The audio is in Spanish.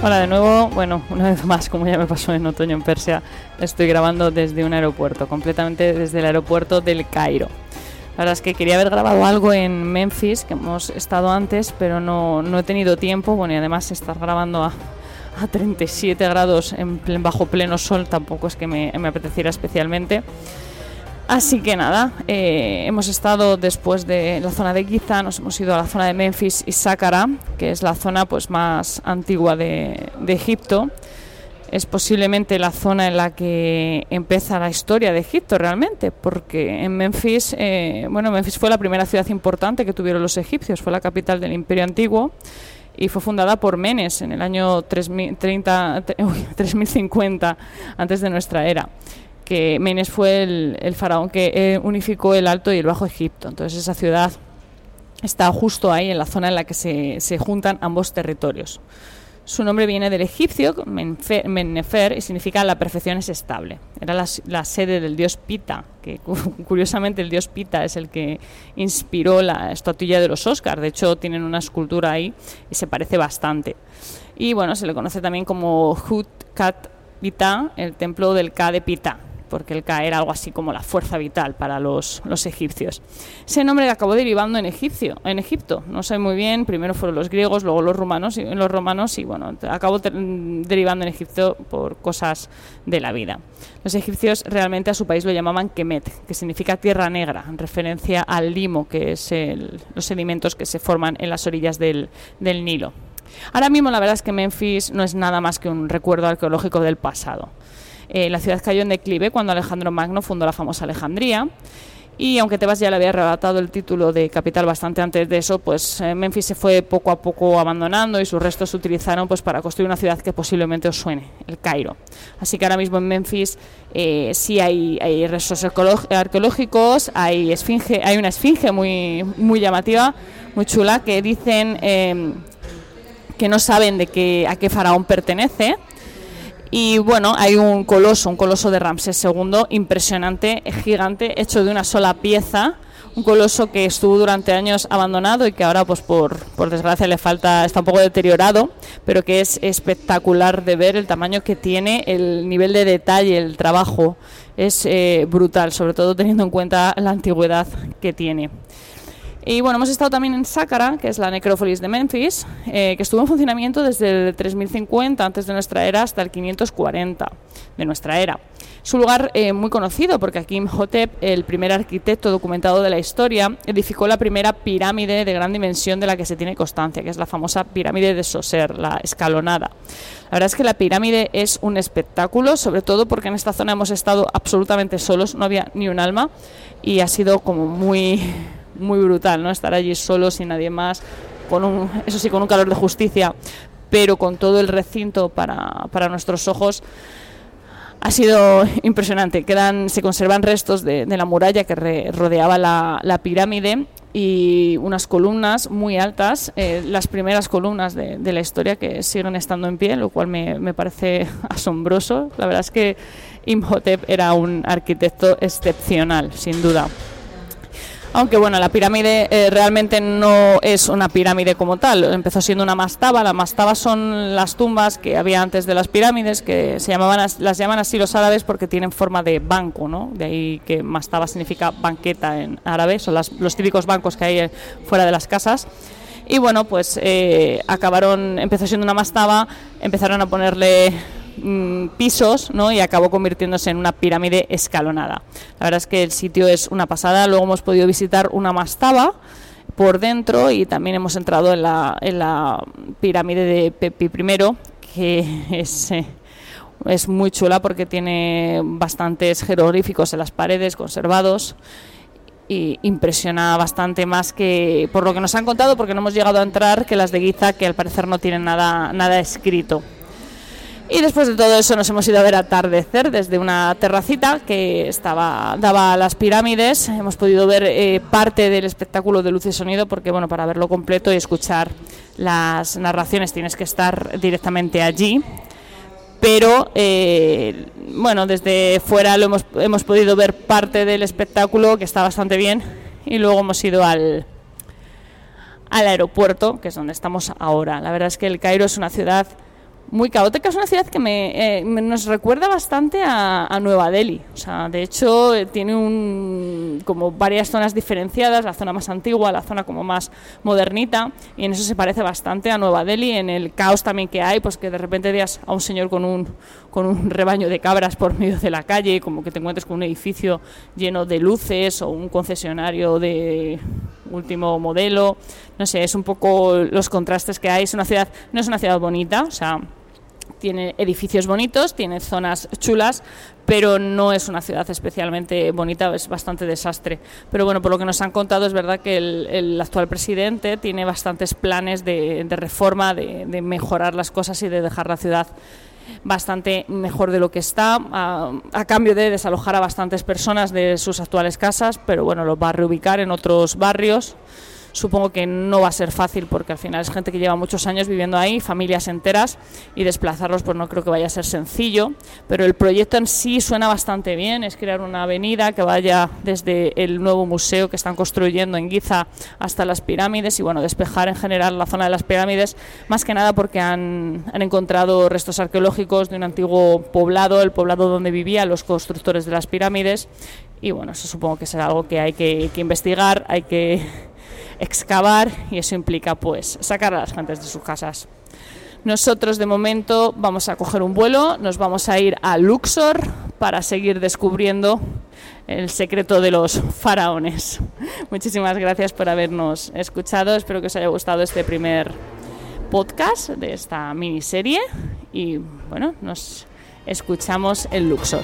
Hola de nuevo, bueno, una vez más, como ya me pasó en otoño en Persia, estoy grabando desde un aeropuerto, completamente desde el aeropuerto del Cairo. La verdad es que quería haber grabado algo en Memphis, que hemos estado antes, pero no, no he tenido tiempo. Bueno, y además estar grabando a, a 37 grados en bajo pleno sol tampoco es que me, me apeteciera especialmente. Así que nada, eh, hemos estado después de la zona de Giza, nos hemos ido a la zona de Memphis y Saqqara, que es la zona pues más antigua de, de Egipto. Es posiblemente la zona en la que empieza la historia de Egipto realmente, porque en Memphis, eh, bueno, Memphis fue la primera ciudad importante que tuvieron los egipcios, fue la capital del Imperio Antiguo y fue fundada por Menes en el año 3030, 3050 antes de nuestra era que Menes fue el, faraón que eh, unificó el Alto y el Bajo Egipto. Entonces esa ciudad está justo ahí, en la zona en la que se, se juntan ambos territorios. Su nombre viene del egipcio, Mennefer, y significa la perfección es estable. Era la, sede del dios Pita, que curiosamente el dios Pita es el que inspiró la estatuilla de los Oscars. De hecho, tienen una escultura ahí y se parece bastante. Y bueno, se le conoce también como Hut Kat Pita, el templo del Ka de Pita, porque el Ka era algo así como la fuerza vital para los, los egipcios. Ese nombre acabó derivando en en Egipto. No sé muy bien, primero fueron los griegos, luego los romanos y los romanos y bueno, acabó derivando en Egipto por cosas de la vida. Los egipcios realmente a su país lo llamaban Kemet, que significa tierra negra, en referencia al limo, que es los sedimentos que se forman en las orillas del, del Nilo. Ahora mismo la verdad es que Memphis no es nada más que un recuerdo arqueológico del pasado. Eh, la ciudad cayó en declive cuando Alejandro Magno fundó la famosa Alejandría. Y aunque Tebas ya le había arrebatado el título de capital bastante antes de eso, pues eh, Memphis se fue poco a poco abandonando y sus restos se utilizaron pues para construir una ciudad que posiblemente os suene, el Cairo. Así que ahora mismo en Memphis eh, sí hay, restos arqueológicos, hay esfinge, hay una esfinge muy muy llamativa, muy chula que dicen que no saben de qué a qué faraón pertenece y bueno, hay un coloso, un coloso de Ramsés II, impresionante, gigante, hecho de una sola pieza. Un coloso que estuvo durante años abandonado y que ahora, pues por, por desgracia, le falta, está un poco deteriorado, pero que es espectacular de ver el tamaño que tiene, el nivel de detalle, el trabajo es eh, brutal, sobre todo teniendo en cuenta la antigüedad que tiene. Y bueno, hemos estado también en Saqqara, que es la necrópolis de Memphis, eh, que estuvo en funcionamiento desde el 3050 antes de nuestra era hasta el 540 de nuestra era. Es un lugar eh, muy conocido porque aquí Imhotep, el primer arquitecto documentado de la historia, edificó la primera pirámide de gran dimensión de la que se tiene constancia, que es la famosa pirámide de Soser, la escalonada. La verdad es que la pirámide es un espectáculo, sobre todo porque en esta zona hemos estado absolutamente solos, no había ni un alma y ha sido como muy muy brutal, ¿no? Estar allí solo, sin nadie más, con un, eso sí, con un calor de justicia, pero con todo el recinto para, para nuestros ojos. Ha sido impresionante. Quedan, se conservan restos de, la muralla que rodeaba la, la, pirámide y unas columnas muy altas, eh, las primeras columnas de, de, la historia que siguen estando en pie, lo cual me, me parece asombroso. La verdad es que Imhotep era un arquitecto excepcional, sin duda. Aunque bueno, la pirámide eh, realmente no es una pirámide como tal, empezó siendo una mastaba, las mastabas son las tumbas que había antes de las pirámides, que se llamaban, las llaman así los árabes porque tienen forma de banco, ¿no? De ahí que mastaba significa banqueta en árabe, son los típicos bancos que hay eh, fuera de las casas. Y bueno, pues eh, acabaron, empezó siendo una mastaba, empezaron a ponerle Mm, pisos ¿no? y acabó convirtiéndose en una pirámide escalonada. La verdad es que el sitio es una pasada. Luego hemos podido visitar una mastaba por dentro y también hemos entrado en la, en la pirámide de Pepi I, que es, eh, es muy chula porque tiene bastantes jeroglíficos en las paredes conservados y impresiona bastante más que por lo que nos han contado porque no hemos llegado a entrar que las de Giza que al parecer no tienen nada escrito. Y después de todo eso nos hemos ido a ver atardecer desde una terracita que estaba daba a las pirámides. Hemos podido ver eh, parte del espectáculo de luz y sonido porque bueno, para verlo completo y escuchar las narraciones tienes que estar directamente allí. Pero eh, bueno, desde fuera lo hemos, hemos podido ver parte del espectáculo que está bastante bien y luego hemos ido al, al aeropuerto, que es donde estamos ahora. La verdad es que el Cairo es una ciudad muy caótica. Es una ciudad que me, eh, nos recuerda bastante a, Nueva Delhi. O sea, de hecho, eh, tiene un, como varias zonas diferenciadas, la zona más antigua, la zona como más modernita, y en eso se parece bastante a Nueva Delhi, en el caos también que hay, pues que de repente veas a un señor con un, con un rebaño de cabras por medio de la calle, como que te encuentres con un edificio lleno de luces o un concesionario de último modelo. No sé, es un poco los contrastes que hay. Es una ciudad, no es una ciudad bonita, o sea, tiene edificios bonitos, tiene zonas chulas, pero no es una ciudad especialmente bonita, es bastante desastre. Pero bueno, por lo que nos han contado es verdad que el, actual presidente tiene bastantes planes de, reforma, de, mejorar las cosas y de dejar la ciudad bastante mejor de lo que está, a, a, cambio de desalojar a bastantes personas de sus actuales casas, pero bueno, los va a reubicar en otros barrios. Supongo que no va a ser fácil porque al final es gente que lleva muchos años viviendo ahí, familias enteras, y desplazarlos pues no creo que vaya a ser sencillo, pero el proyecto en sí suena bastante bien, es crear una avenida que vaya desde el nuevo museo que están construyendo en Giza hasta las pirámides y bueno, despejar en general la zona de las pirámides, más que nada porque han, han encontrado restos arqueológicos de un antiguo poblado, el poblado donde vivían los constructores de las pirámides, y bueno, eso supongo que será algo que hay que, que investigar, hay que excavar y eso implica pues sacar a las gentes de sus casas. Nosotros de momento vamos a coger un vuelo, nos vamos a ir a Luxor para seguir descubriendo el secreto de los faraones. Muchísimas gracias por habernos escuchado, espero que os haya gustado este primer podcast de esta miniserie y bueno, nos escuchamos en Luxor.